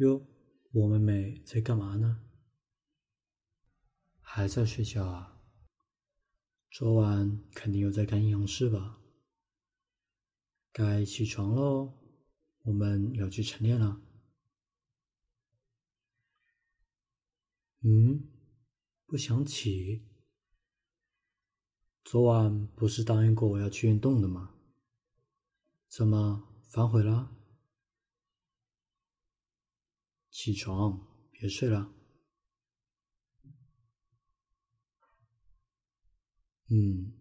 哟，我妹妹在干嘛呢？还在睡觉啊？昨晚肯定又在干阴阳师吧？该起床喽，我们要去晨练了。嗯，不想起？昨晚不是答应过我要去运动的吗？怎么反悔了？起床，别睡了。嗯，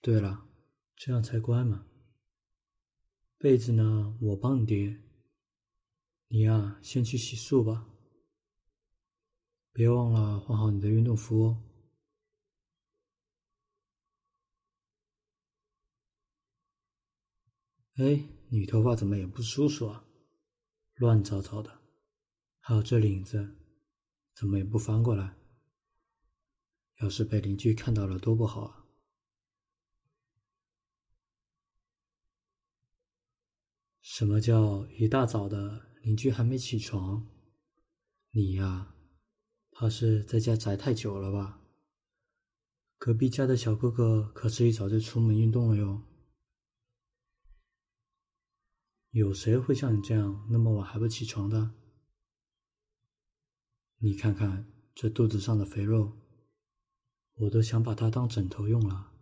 对了，这样才乖嘛。被子呢，我帮你叠。你呀，先去洗漱吧。别忘了换好你的运动服哦。哎，你头发怎么也不梳梳啊？乱糟糟的。还有这领子，怎么也不翻过来？要是被邻居看到了，多不好啊！什么叫一大早的邻居还没起床？你呀，怕是在家宅太久了吧？隔壁家的小哥哥可是一早就出门运动了哟。有谁会像你这样那么晚还不起床的？你看看这肚子上的肥肉，我都想把它当枕头用了。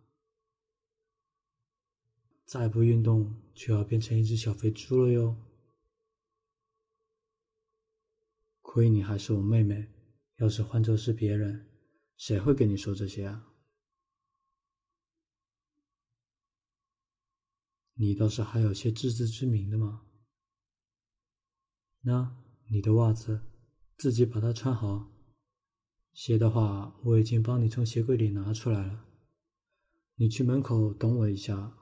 再不运动，就要变成一只小肥猪了哟！亏你还是我妹妹，要是换做是别人，谁会跟你说这些啊？你倒是还有些自知之明的嘛！那你的袜子。自己把它穿好，鞋的话我已经帮你从鞋柜里拿出来了。你去门口等我一下，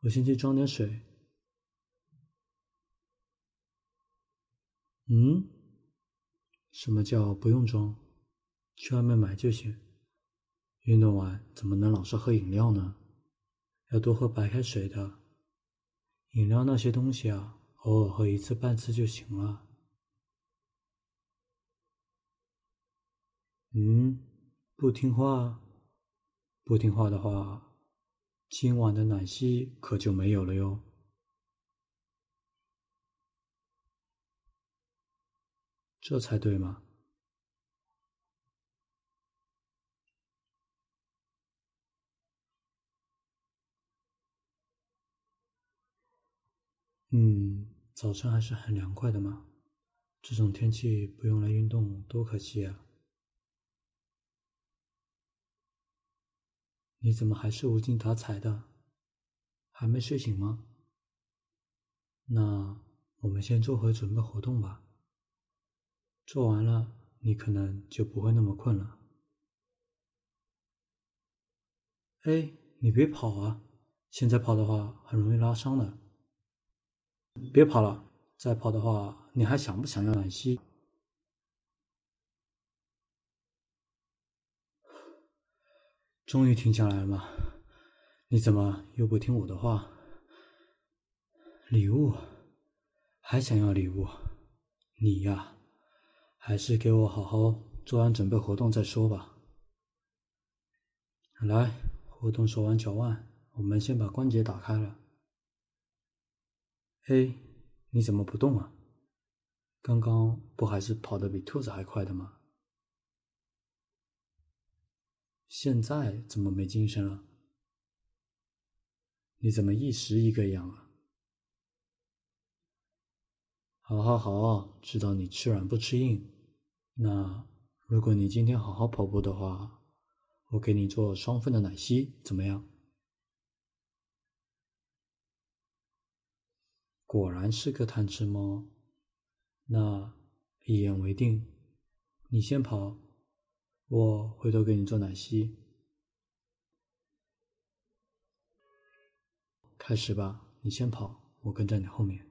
我先去装点水。嗯？什么叫不用装？去外面买就行。运动完怎么能老是喝饮料呢？要多喝白开水的。饮料那些东西啊，偶尔喝一次半次就行了。嗯，不听话，不听话的话，今晚的奶昔可就没有了哟。这才对嘛。嗯，早晨还是很凉快的嘛。这种天气不用来运动，多可惜啊。你怎么还是无精打采的？还没睡醒吗？那我们先做会准备活动吧。做完了，你可能就不会那么困了。哎，你别跑啊！现在跑的话很容易拉伤的。别跑了，再跑的话，你还想不想要奶昔？终于停下来了吗？你怎么又不听我的话？礼物，还想要礼物？你呀，还是给我好好做完准备活动再说吧。来，活动手腕、脚腕，我们先把关节打开了。哎，你怎么不动啊？刚刚不还是跑得比兔子还快的吗？现在怎么没精神了？你怎么一时一个样啊？好好好，知道你吃软不吃硬。那如果你今天好好跑步的话，我给你做双份的奶昔，怎么样？果然是个贪吃猫。那一言为定，你先跑。我回头给你做奶昔，开始吧，你先跑，我跟在你后面。